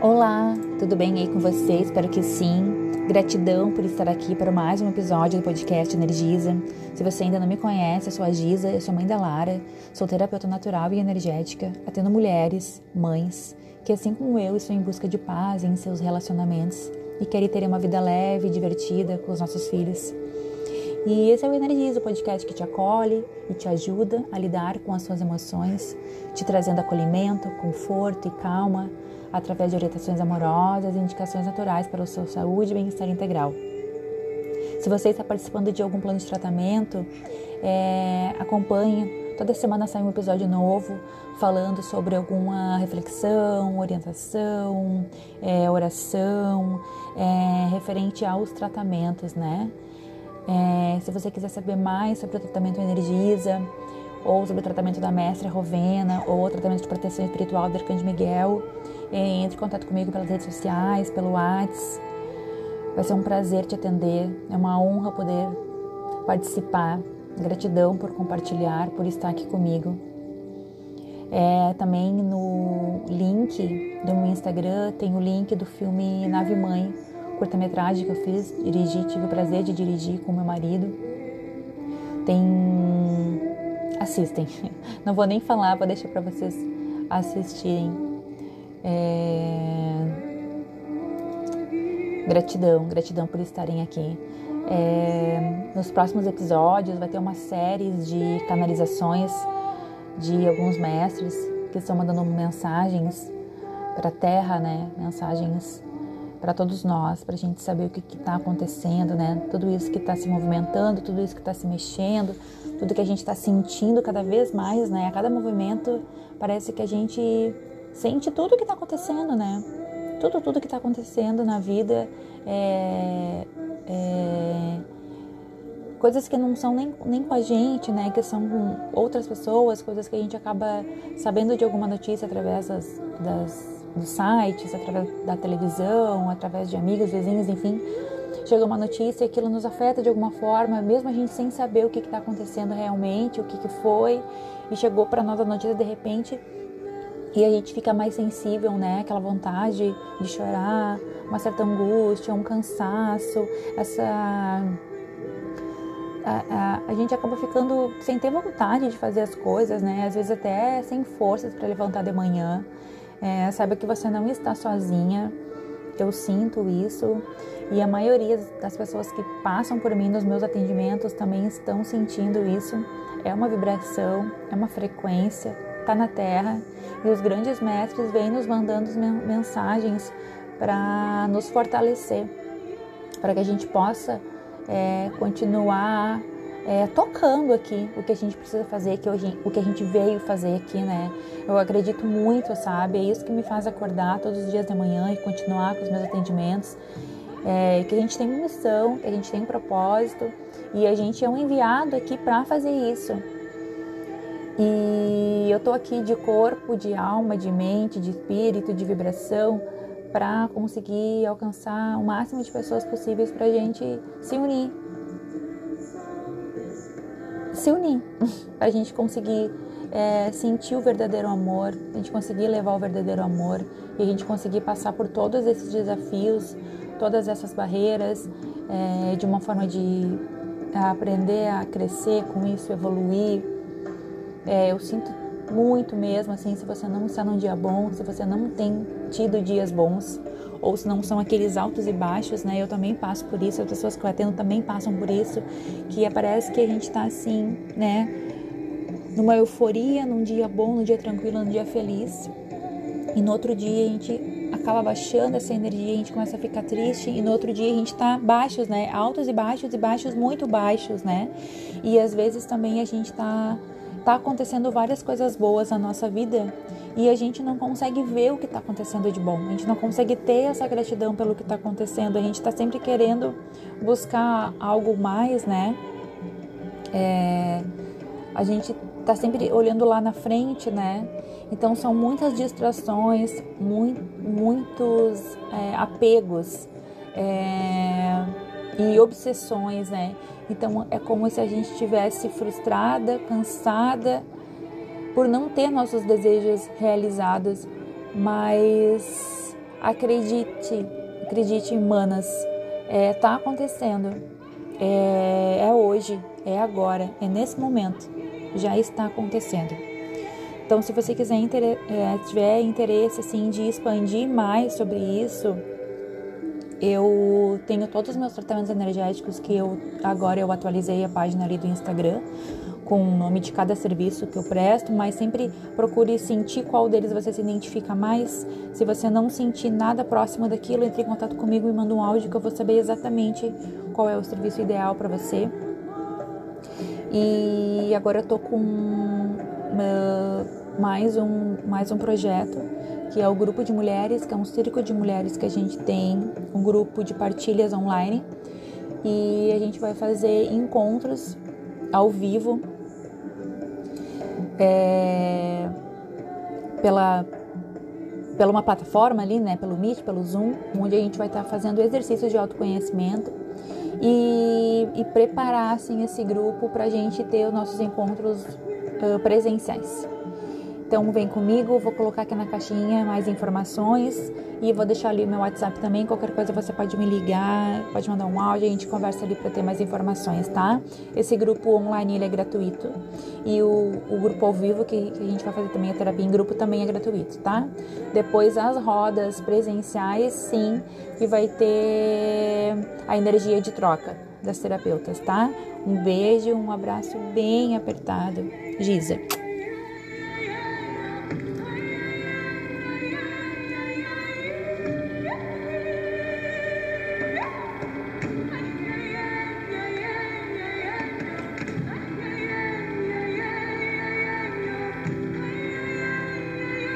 Olá, tudo bem aí com você? Espero que sim. Gratidão por estar aqui para mais um episódio do podcast Energiza. Se você ainda não me conhece, eu sou a Giza, eu sou mãe da Lara, sou terapeuta natural e energética, atendo mulheres, mães, que assim como eu estão em busca de paz em seus relacionamentos e querem ter uma vida leve e divertida com os nossos filhos. E esse é o Energiza, o podcast que te acolhe e te ajuda a lidar com as suas emoções, te trazendo acolhimento, conforto e calma através de orientações amorosas e indicações naturais para o seu saúde e bem-estar integral. Se você está participando de algum plano de tratamento, é, acompanhe. Toda semana sai um episódio novo falando sobre alguma reflexão, orientação, é, oração, é, referente aos tratamentos, né? É, se você quiser saber mais sobre o tratamento Energiza, ou sobre o tratamento da mestra Rovena, ou o tratamento de proteção espiritual do Arcanjo Miguel, entre em contato comigo pelas redes sociais, pelo WhatsApp. Vai ser um prazer te atender. É uma honra poder participar. Gratidão por compartilhar, por estar aqui comigo. É, também no link do meu Instagram tem o link do filme Nave Mãe, curta-metragem que eu fiz, dirigi, tive o prazer de dirigir com meu marido. Tem. Assistem. Não vou nem falar, vou deixar para vocês assistirem. É... Gratidão, gratidão por estarem aqui. É... Nos próximos episódios vai ter uma série de canalizações de alguns mestres que estão mandando mensagens para a Terra, né? Mensagens para todos nós, para a gente saber o que está acontecendo, né? Tudo isso que está se movimentando, tudo isso que está se mexendo, tudo que a gente está sentindo cada vez mais, né? A cada movimento parece que a gente sente tudo o que está acontecendo, né? Tudo, tudo que está acontecendo na vida é, é, coisas que não são nem, nem com a gente, né? Que são com outras pessoas, coisas que a gente acaba sabendo de alguma notícia através das, das dos sites, através da televisão, através de amigos, vizinhos, enfim. Chega uma notícia e aquilo nos afeta de alguma forma, mesmo a gente sem saber o que está acontecendo realmente, o que, que foi, e chegou para nós a notícia de repente e a gente fica mais sensível, né? Aquela vontade de chorar, uma certa angústia, um cansaço, essa. A, a, a, gente acaba ficando sem ter vontade de fazer as coisas, né? Às vezes até sem forças para levantar de manhã. É, saiba que você não está sozinha. Eu sinto isso e a maioria das pessoas que passam por mim nos meus atendimentos também estão sentindo isso. É uma vibração, é uma frequência, está na Terra e os grandes mestres vêm nos mandando mensagens para nos fortalecer, para que a gente possa é, continuar é, tocando aqui o que a gente precisa fazer, hoje, o que a gente veio fazer aqui, né? Eu acredito muito, sabe? É isso que me faz acordar todos os dias de manhã e continuar com os meus atendimentos. É, que a gente tem uma missão, que a gente tem um propósito e a gente é um enviado aqui para fazer isso. E eu estou aqui de corpo, de alma, de mente, de espírito, de vibração, para conseguir alcançar o máximo de pessoas possíveis para a gente se unir. Se unir, a gente conseguir é, sentir o verdadeiro amor, a gente conseguir levar o verdadeiro amor e a gente conseguir passar por todos esses desafios, todas essas barreiras, é, de uma forma de aprender a crescer com isso, evoluir. É, eu sinto muito mesmo, assim, se você não está num dia bom, se você não tem tido dias bons, ou se não são aqueles altos e baixos, né? Eu também passo por isso, as pessoas que eu atendo também passam por isso, que parece que a gente está assim, né? Numa euforia, num dia bom, num dia tranquilo, num dia feliz. E no outro dia a gente acaba baixando essa energia, a gente começa a ficar triste e no outro dia a gente tá baixos, né? Altos e baixos e baixos muito baixos, né? E às vezes também a gente tá Tá acontecendo várias coisas boas na nossa vida e a gente não consegue ver o que está acontecendo de bom. A gente não consegue ter essa gratidão pelo que está acontecendo. A gente está sempre querendo buscar algo mais, né? É, a gente está sempre olhando lá na frente, né? Então são muitas distrações, muito, muitos é, apegos. É, e obsessões, né? Então é como se a gente estivesse frustrada, cansada por não ter nossos desejos realizados, mas acredite, acredite, manas, é, tá acontecendo. É, é hoje, é agora, é nesse momento. Já está acontecendo. Então, se você quiser é, tiver interesse assim de expandir mais sobre isso, eu tenho todos os meus tratamentos energéticos que eu agora eu atualizei a página ali do Instagram com o nome de cada serviço que eu presto, mas sempre procure sentir qual deles você se identifica mais. Se você não sentir nada próximo daquilo, entre em contato comigo e manda um áudio que eu vou saber exatamente qual é o serviço ideal para você. E agora eu tô com mais um, mais um projeto, que é o Grupo de Mulheres, que é um círculo de mulheres que a gente tem, um grupo de partilhas online. E a gente vai fazer encontros ao vivo é, pela, pela uma plataforma ali, né, pelo Meet, pelo Zoom, onde a gente vai estar fazendo exercícios de autoconhecimento e, e preparar assim, esse grupo para a gente ter os nossos encontros presenciais. Então vem comigo, vou colocar aqui na caixinha mais informações e vou deixar ali o meu WhatsApp também. Qualquer coisa você pode me ligar, pode mandar um áudio, a gente conversa ali para ter mais informações, tá? Esse grupo online ele é gratuito e o, o grupo ao vivo que, que, a gente vai fazer também a terapia em grupo também é gratuito, tá? Depois as rodas presenciais, sim, e vai ter a energia de troca das terapeutas, tá? Um beijo, um abraço bem apertado, Giza.